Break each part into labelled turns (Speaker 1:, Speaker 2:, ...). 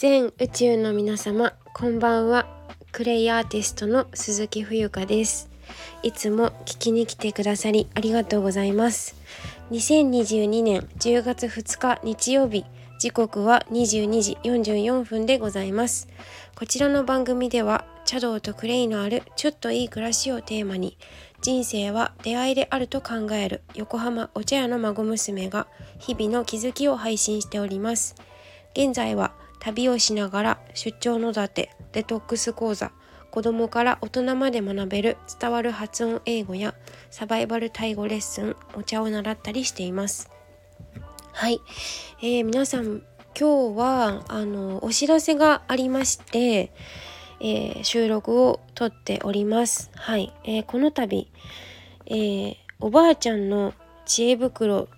Speaker 1: 全宇宙の皆様こんばんは。クレイアーティストの鈴木冬香です。いつも聞きに来てくださりありがとうございます。2022年10月2日日曜日時刻は22時44分でございます。こちらの番組では茶道とクレイのあるちょっといい暮らしをテーマに人生は出会いであると考える横浜お茶屋の孫娘が日々の気づきを配信しております。現在は旅をしながら出張のだてデトックス講座子供から大人まで学べる伝わる発音英語やサバイバルタイ語レッスンお茶を習ったりしています。はい、えー、皆さん今日はあのお知らせがありまして、えー、収録を撮っております。はい、えー、この度、えー、おばあちゃんの知恵袋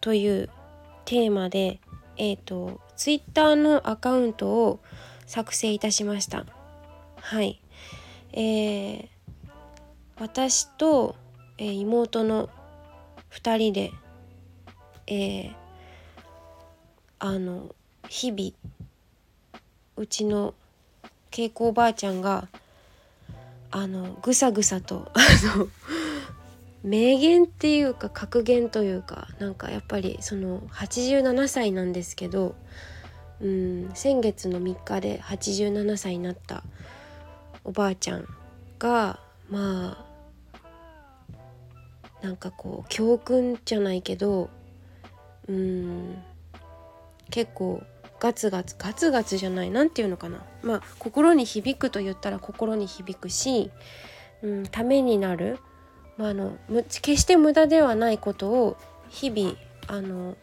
Speaker 1: というテーマでえっ、とツイッターのアカウントを作成いたしました。はい。えー、私と、えー、妹の2人でえー、あの日々うちの恵子おばあちゃんがあのぐさぐさとあの名言っていうか格言というかなんかやっぱりその87歳なんですけどうん先月の3日で87歳になったおばあちゃんがまあなんかこう教訓じゃないけどうん結構ガツガツガツガツじゃない何て言うのかな。まあ心に響くと言ったら心に響くし、うん、ためになるまあ、あの決して無駄ではないことを日々あの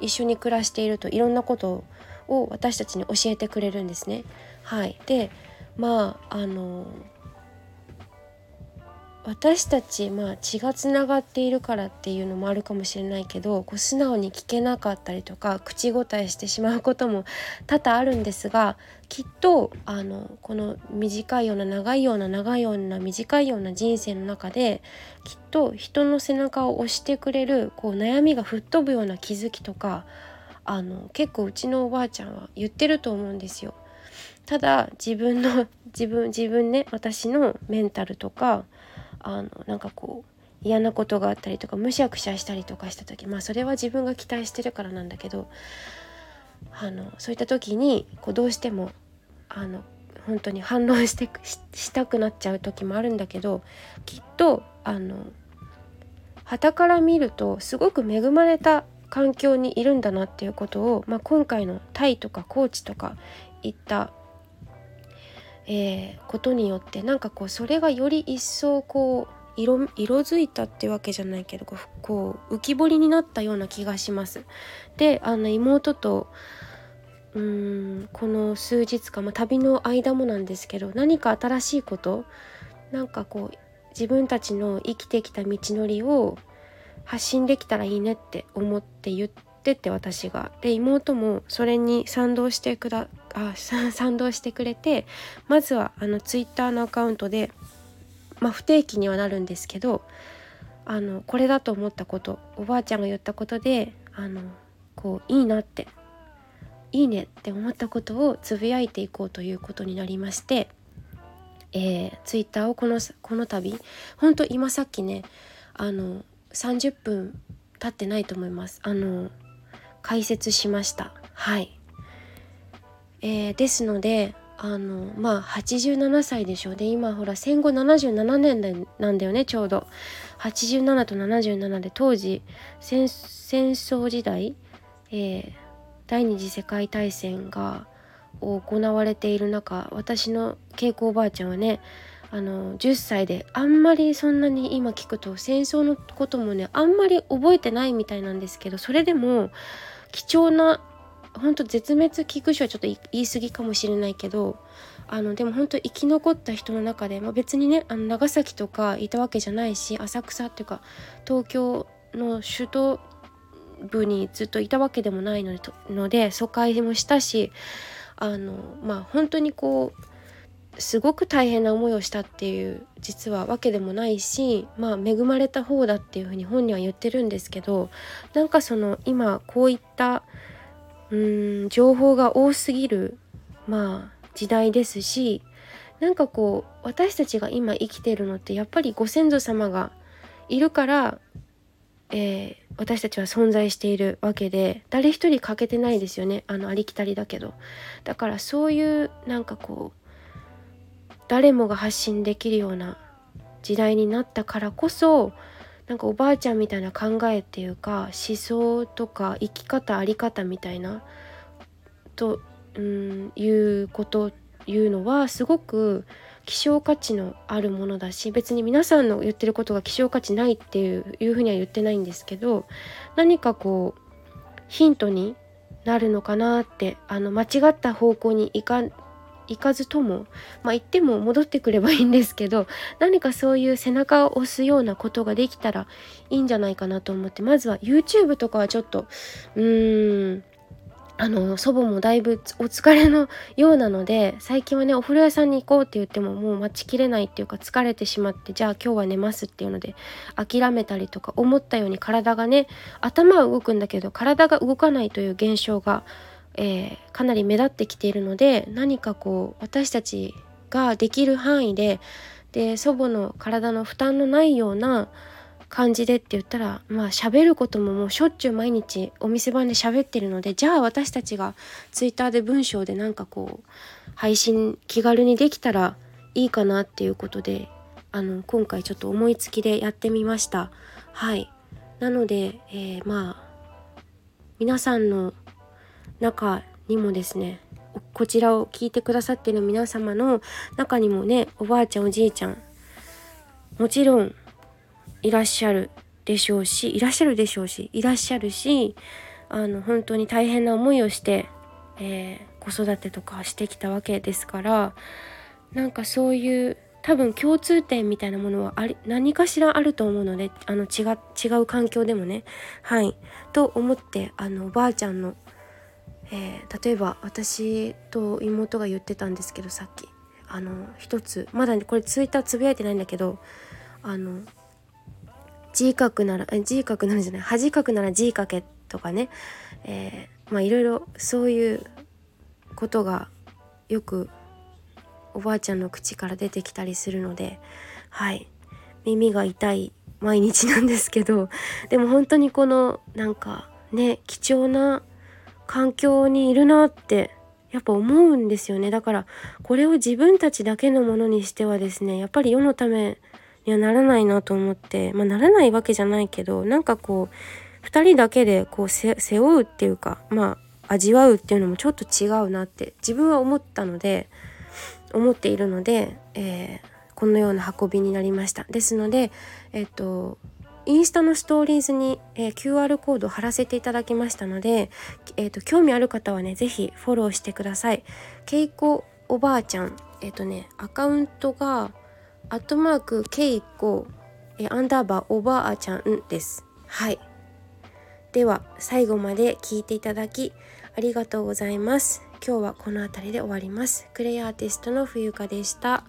Speaker 1: 一緒に暮らしているといろんなことを私たちに教えてくれるんですね。はい、でまああの私たち、まあ、血がつながっているからっていうのもあるかもしれないけどこう素直に聞けなかったりとか口答えしてしまうことも多々あるんですがきっとあのこの短いような長いような長いような短いような人生の中できっと人の背中を押してくれるこう悩みが吹っ飛ぶような気づきとかあの結構うちのおばあちゃんは言ってると思うんですよ。ただ自分の自分自分ね私のメンタルとかあのなんかこう嫌なことがあったりとかむしゃくしゃしたりとかした時まあそれは自分が期待してるからなんだけどあのそういった時にこうどうしてもあの本当に反論してしたくなっちゃう時もあるんだけどきっとあの傍から見るとすごく恵まれた環境にいるんだなっていうことを、まあ、今回のタイとかコーチとかいったえー、ことによってなんかこうそれがより一層こう色色づいたってわけじゃないけどこう浮き彫りになったような気がします。であの妹とうーんこの数日間、まあ、旅の間もなんですけど何か新しいことなんかこう自分たちの生きてきた道のりを発信できたらいいねって思って言ってて私が。で妹もそれに賛同してくだあ賛同してくれてまずはあのツイッターのアカウントで、まあ、不定期にはなるんですけどあのこれだと思ったことおばあちゃんが言ったことであのこういいなっていいねって思ったことをつぶやいていこうということになりまして、えー、ツイッターをこのこの度本当今さっきねあの30分経ってないと思います。あの解説しました。はい。えー、ですのであのまあ87歳でしょう。で今ほら戦後77年でなんだよねちょうど。87と77で当時戦争時代、えー、第二次世界大戦が行われている中私の恵子おばあちゃんはねあの10歳であんまりそんなに今聞くと戦争のこともねあんまり覚えてないみたいなんですけどそれでも貴重な本当絶滅危惧種はちょっと言い過ぎかもしれないけどあのでも本当生き残った人の中で、まあ、別にねあの長崎とかいたわけじゃないし浅草っていうか東京の首都部にずっといたわけでもないのでので疎開もしたしあのまあ本当にこうすごく大変な思いをしたっていう実はわけでもないしまあ恵まれた方だっていうふうに本人は言ってるんですけどなんかその今こういったうん情報が多すぎるまあ時代ですしなんかこう私たちが今生きてるのってやっぱりご先祖様がいるから、えー、私たちは存在しているわけで誰一人欠けてないですよねあのありきたりだけど。だからそういうなんかこう誰もが発信できるような時代になったからこそなんかおばあちゃんみたいな考えっていうか思想とか生き方あり方みたいなと、うん、いうこというのはすごく希少価値のあるものだし別に皆さんの言ってることが希少価値ないっていういうふうには言ってないんですけど何かこうヒントになるのかなってあの間違った方向に行か行かずともまあ行っても戻ってくればいいんですけど何かそういう背中を押すようなことができたらいいんじゃないかなと思ってまずは YouTube とかはちょっとうーんあの祖母もだいぶお疲れのようなので最近はねお風呂屋さんに行こうって言ってももう待ちきれないっていうか疲れてしまってじゃあ今日は寝ますっていうので諦めたりとか思ったように体がね頭は動くんだけど体が動かないという現象が、えー、かなり目立ってきているので何かこう私たちができる範囲でで祖母の体の負担のないような感じでって言ったらまあ喋ることももうしょっちゅう毎日お店番で喋ってるのでじゃあ私たちが twitter で文章でなんかこう配信気軽にできたらいいかなっていうことであの今回ちょっと思いつきでやってみました。はい。なので、えー、まあ皆さんの中にもですねこちらを聞いてくださってる皆様の中にもねおばあちゃんおじいちゃんもちろんいらっしゃるでしょうしいらっしゃるでしょうしいらっしゃるしあの本当に大変な思いをして、えー、子育てとかしてきたわけですからなんかそういう多分共通点みたいなものはあり何かしらあると思うのであの違違う環境でもねはいと思ってあのおばあちゃんの、えー、例えば私と妹が言ってたんですけどさっき。あの一つまだ、これツイッターつぶやいてないんだけどあの字角なら字角ならじゃない恥角なら字かけとかね、えー、まあいろいろそういうことがよくおばあちゃんの口から出てきたりするのではい。耳が痛い毎日なんですけど。でも本当にこのなんかね貴重な環境にいるなってやっぱ思うんですよね。だからこれを自分たちだけのものにしてはですねやっぱり世のためにはならないなと思ってまあならないわけじゃないけどなんかこう2人だけでこう背負うっていうかまあ味わうっていうのもちょっと違うなって自分は思ったので思っているので、えー、このような運びになりました。ですのでえっ、とインスタのストーリーズに、えー、QR コードを貼らせていただきましたので、えーと、興味ある方はね是非フォローしてください。けいこおばあちゃんえっ、ー、とねアカウントがアットマークケイコえアンダーバーおばあちゃんです。はい。では最後まで聞いていただきありがとうございます。今日はこの辺りで終わります。クレイアーティストの冬香でした。